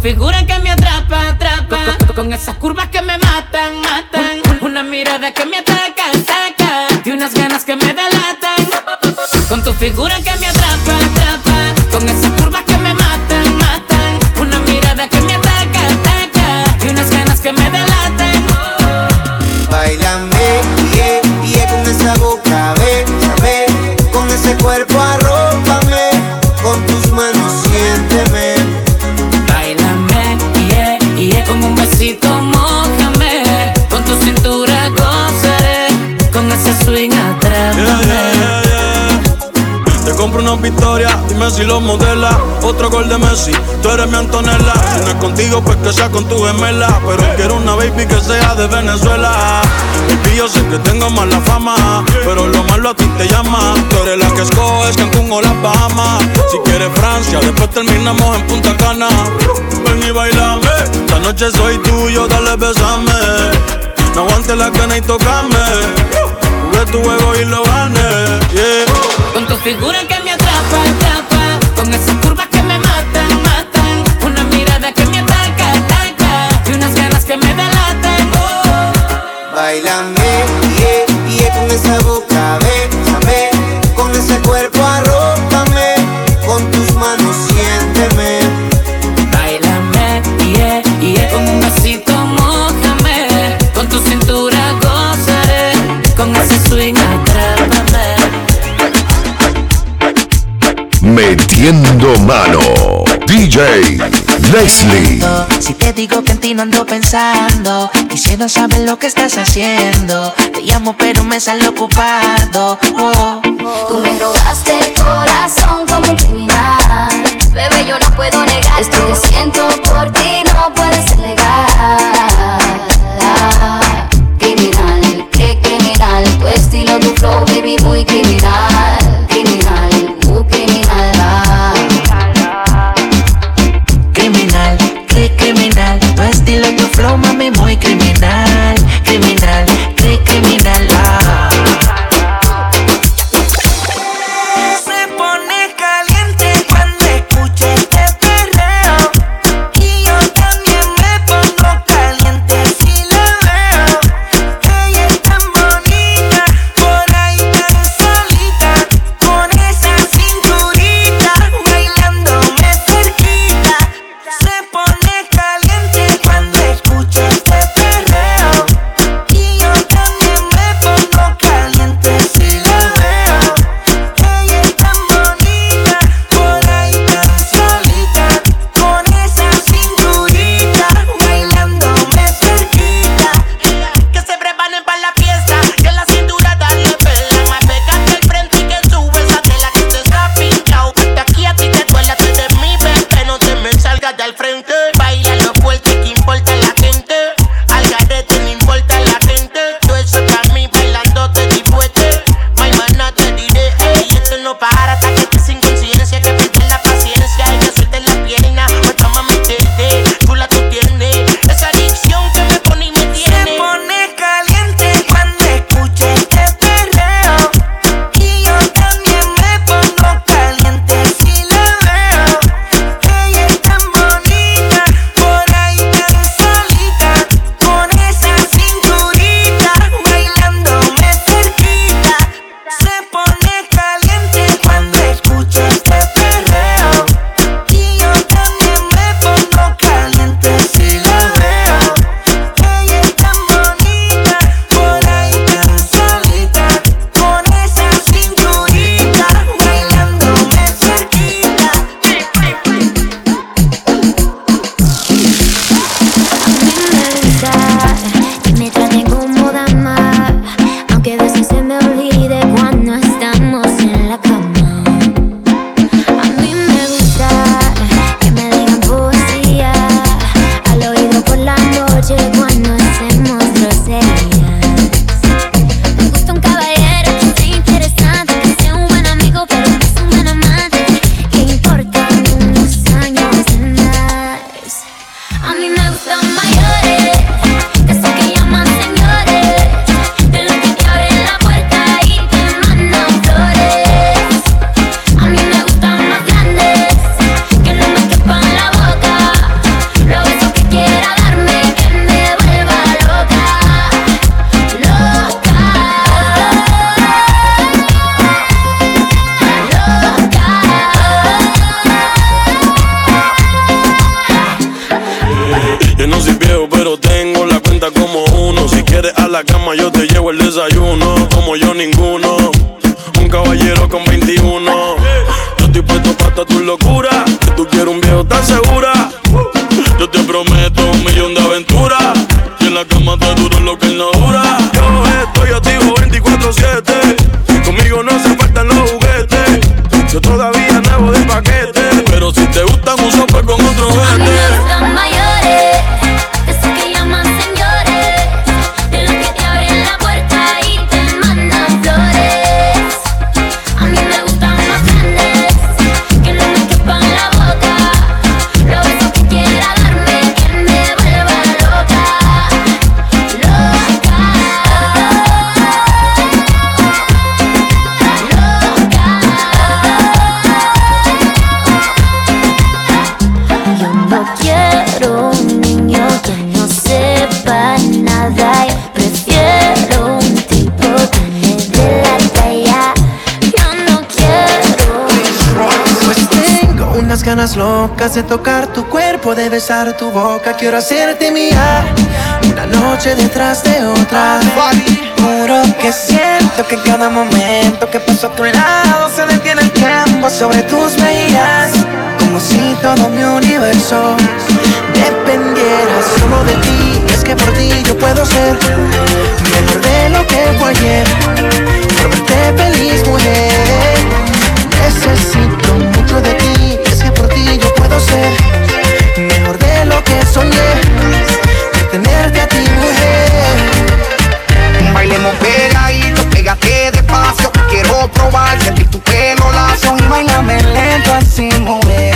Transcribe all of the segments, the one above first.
figura que me atrapa, atrapa. Con, con esas curvas que me matan, matan. Una mirada que me ataca, ataca. Y unas ganas que me delatan. Con tu figura que me atrapa, dime si lo modela. Otro gol de Messi, tú eres mi Antonella. Si no es contigo, pues que sea con tu gemela. Pero quiero una baby que sea de Venezuela. Y yo sé que tengo mala fama, pero lo malo a ti te llama. Tú eres la que escoges Cancún o las Bahamas. Si quieres Francia, después terminamos en Punta Cana. Ven y bailame, esta noche soy tuyo, dale besame. No aguantes la gana y tocame. Jugué tu juego y lo gané. Con tu figura que que me delatan. Oh. Bailame, yeah, yeah, con esa boca, ve, con ese cuerpo arrópame, con tus manos siénteme. Bailame, yeah, yeah. Con un besito mojame. Con tu cintura gozaré. Con ese swing atrápame. Metiendo mano. DJ Leslie. Si te digo que en ti no ando pensando, quisiera saber lo que estás haciendo. Te llamo pero me sale ocupado. Oh. Tú me robaste el corazón como un criminal. Bebé, yo no puedo negar esto que siento por ti, ganas locas de tocar tu cuerpo, de besar tu boca. Quiero hacerte mía una noche detrás de otra. Juro que siento que cada momento que paso a tu lado se detiene el tiempo sobre tus mejillas. Como si todo mi universo dependiera solo de ti. Es que por ti yo puedo ser mejor de lo que fue ayer. Por verte feliz, mujer. Necesito mucho de ti puedo ser mejor de lo que soñé. De tenerte a ti, mujer. Bailemos pegadito, pégate despacio. Quiero probar, sentir tu pelo lacio y bailame lento así, mujer.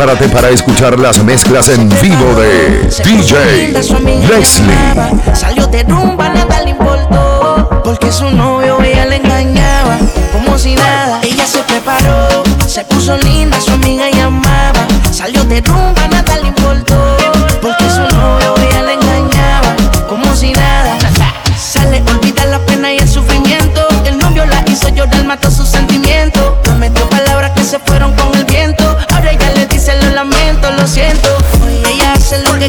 prepárate para escuchar las mezclas en vivo de DJ Leslie. Salió de rumba, nada le importó, porque su novio ella le engañaba, como si nada. Ella se preparó, se puso linda, su amiga llamaba, salió de rumba, nada le importó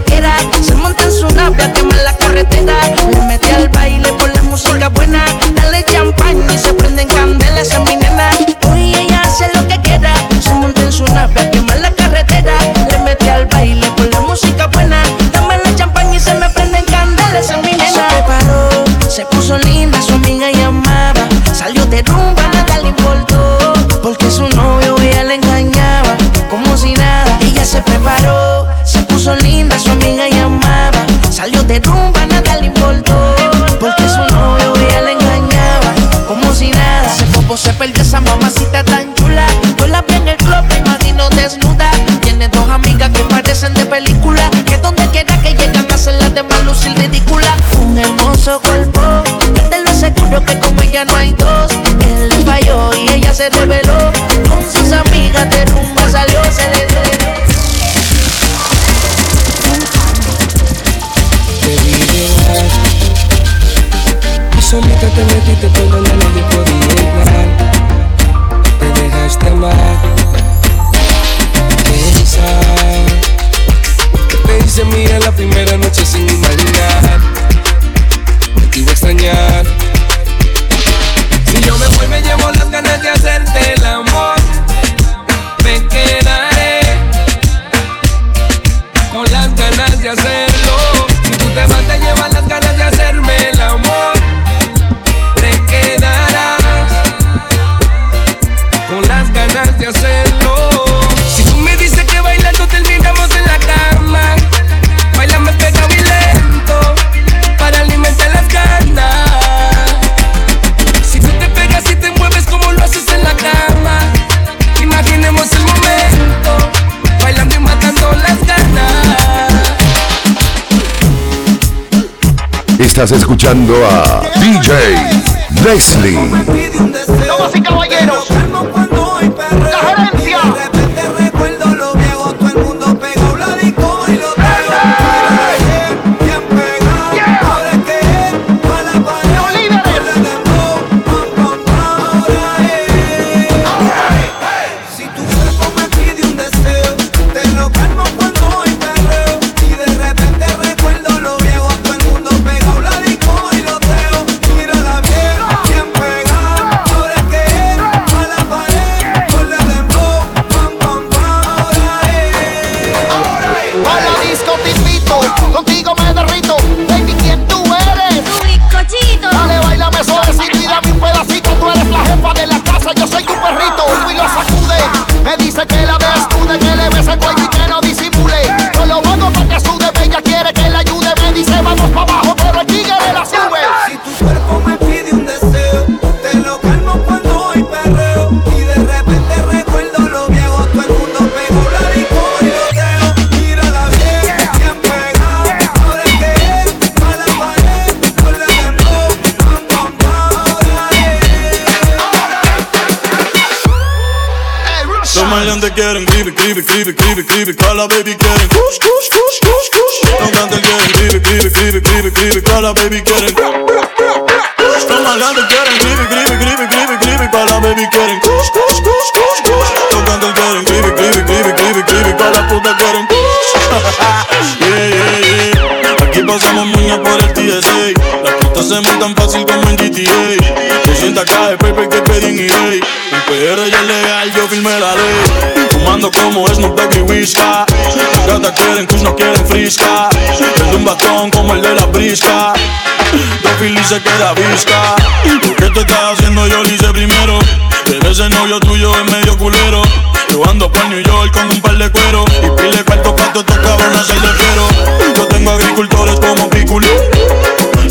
quiera. Se monta en su nave a quemar la carretera. Me metí al baile por la música buena. Si tú me dices que bailando terminamos en la cama, bailame pegado y lento para alimentar las ganas. Si tú te pegas y te mueves como lo haces en la cama, imaginemos el momento bailando y matando las ganas. Estás escuchando a DJ Leslie. Damas y caballeros. Gribe, gribe, gribe Toda la baby quieren kush, kush, kush, kush, kush Los cantantes quieren gribe, gribe, gribe, gribe, gribe Toda la baby quieren Los maleantes quieren gribe, gribe, gribe, gribe, gribe Toda la baby quieren kush, kush, kush, kush, kush Los cantantes quieren gribe, gribe, gribe, gribe, gribe Toda la puta quieren Yeah, yeah, yeah Aquí pasamos muña por el TSA Las putas se montan fácil como en GTA 200 cajas de paper que pedí en EA El PR ya es legal, yo firmé la ley. Fumando como Snoop Dogg y Whisca Las gatas quieren kush, no quieren frisca. El de un batón como el de la brisca. Dos Philly se queda visca. ¿Por qué te estás haciendo? Yo lo hice primero. Pero ese novio tuyo es medio culero. Yo ando por New York con un par de cuero Y pile cuarto pato estos cabrones se le quiero Yo tengo agricultores como Piculín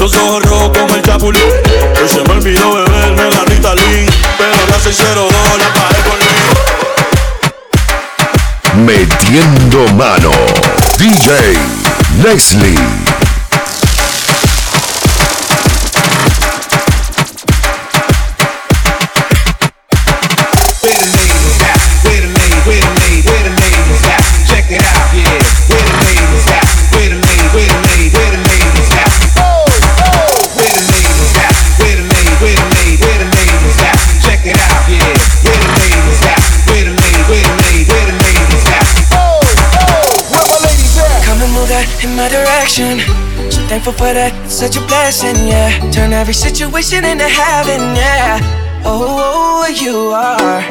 Los ojos rojos como el chapulín Hoy se me olvidó beberme la Ritalin Pero la 602 la pagué por mí Metiendo mano. DJ Leslie. Thankful for that, such a blessing, yeah. Turn every situation into heaven, yeah. Oh, oh, oh you are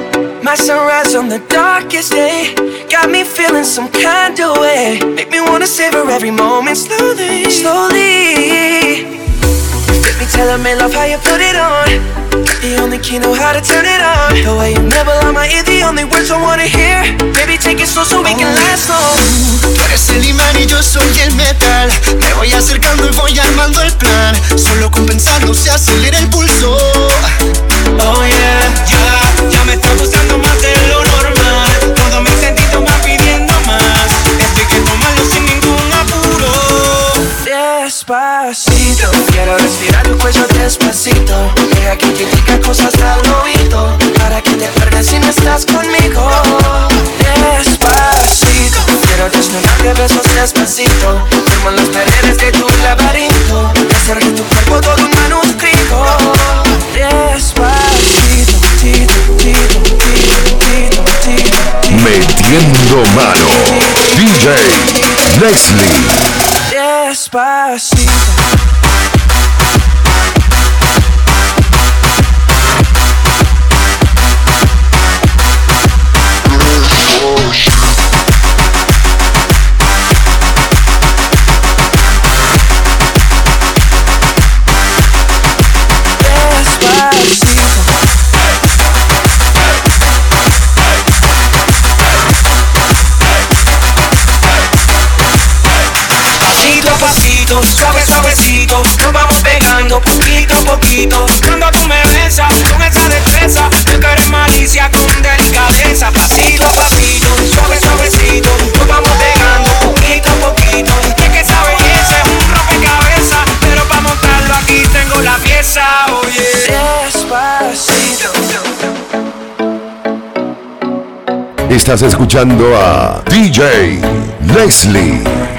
my sunrise on the darkest day. Got me feeling some kind of way. Make me wanna savor every moment slowly, slowly. Get me telling me love how you put it on. The only key know how to turn it on. The way you never lie my ear, the only words I wanna hear. Baby, take it slow so we can last long. Tú eres el imán y yo soy el metal. Me voy acercando y voy armando el plan. Solo con pensarlo se acelera el pulso. Oh yeah. Ya, ya me está gustando más de lo quiero respirar tu cuello despacito. Deja que te diga cosas al oído. Para que te pierdas si no estás conmigo. Despacito, quiero desnudarte besos despacito. Firmo las paredes de tu laberinto. Y hacer de tu cuerpo todo un manuscrito. Despacito, tito, tito, tito. Metiendo mano. DJ Leslie. suave, suavecito. Nos vamos pegando poquito a poquito. Cuando tú me besas con esa destreza, yo quiero malicia con delicadeza. Pasito a pasito, suave, suavecito. Nos vamos pegando poquito a poquito. Y es que esa belleza es un rompecabezas. Pero para montarlo aquí tengo la pieza, oye. Despacito. Estás escuchando a DJ Leslie.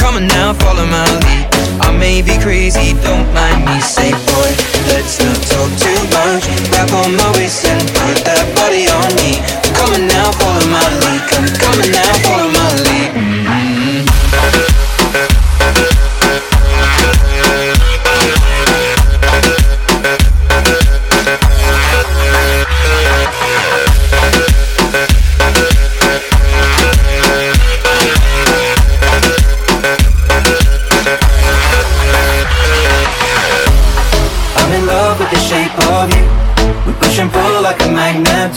Come on now, follow my lead. I may be crazy, don't mind me. Say boy, let's not talk too much. Grab on my waist and put that body on me. Come on now, follow my lead. Come, come on now, of you. We push and pull like a magnet.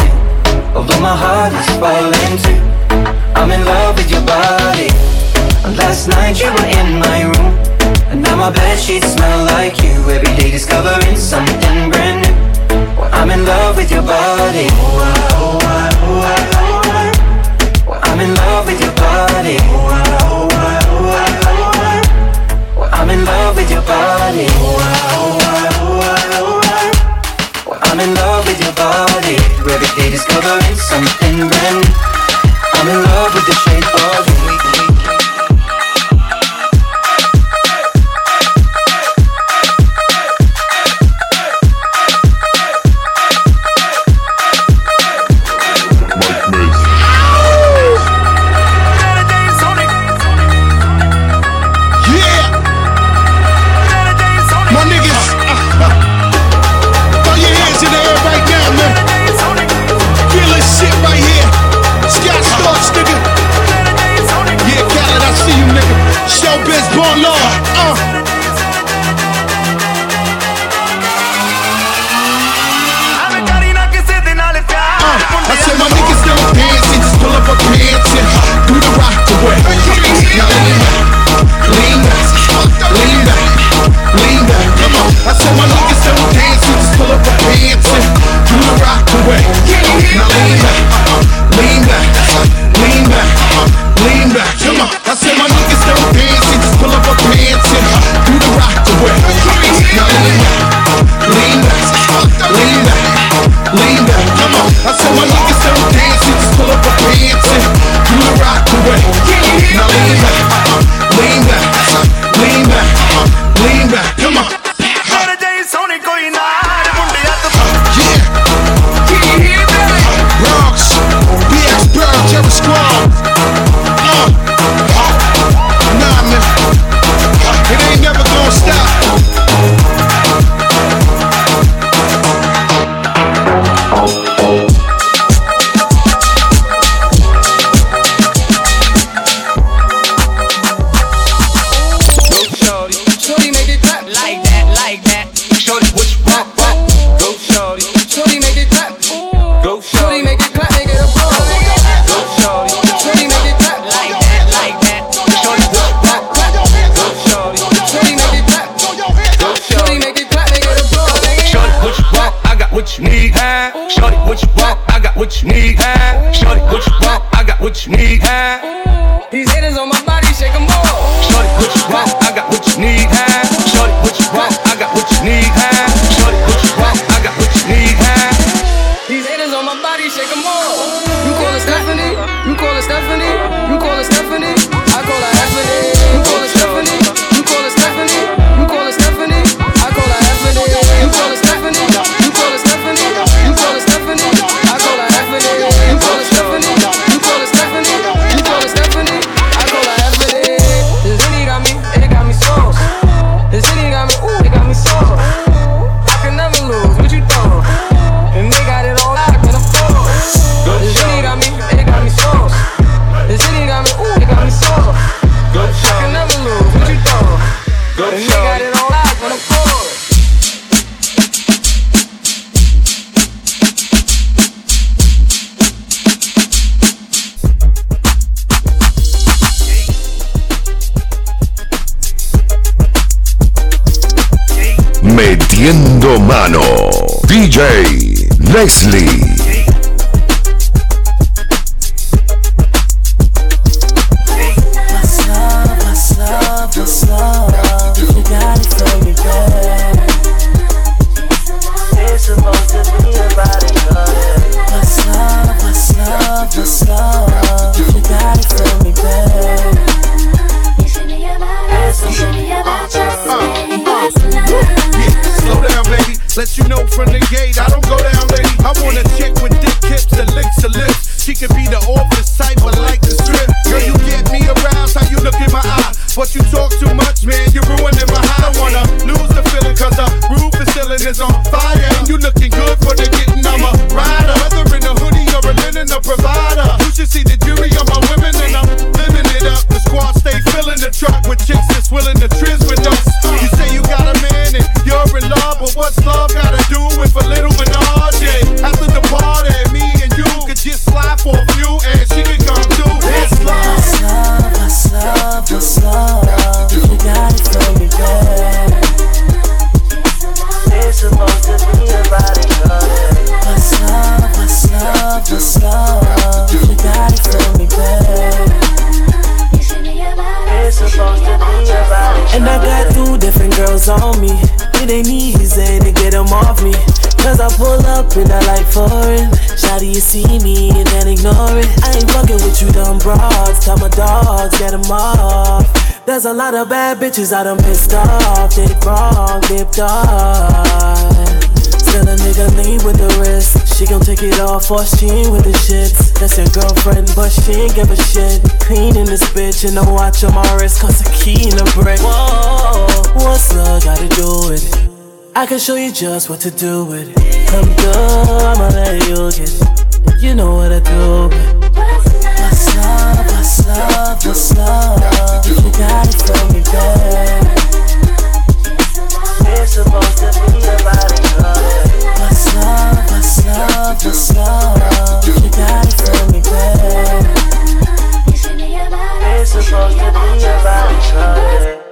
Although my heart is falling too. I'm in love with your body. And last night you were in my room. And now my bed sheets smell like you. Every day discovering something brand new. Well, I'm in love with your body. Oh, I, oh, I, oh, I, oh, I. Well, I'm in love with your body. Oh, I, oh, I, oh, I, oh, I. I'm in love with your body. Oh, I, oh, I, oh, I. I'm in love with your body. Every day discovering something brand new. I'm in love with the shape of you. Yeah. DJ you see me and then ignore it. I ain't fucking with you, dumb broads. Tell my dogs, get them off. There's a lot of bad bitches I done pissed off. It wrong, dipped off. Still a nigga lean with the wrist. She gon' take it off or she ain't with the shits. That's your girlfriend, but she ain't give a shit. Clean in this bitch and a watch on my wrist. Cause a key in a brick. Whoa, what's love got to do it? I can show you just what to do with it. Come through, I'ma let you get it. But you know what I do. What's love, what's love, what's love? You got it from me, girl. It's supposed to be about it, love. What's love, what's love, what's love? You got it me. It's supposed to be about it, love.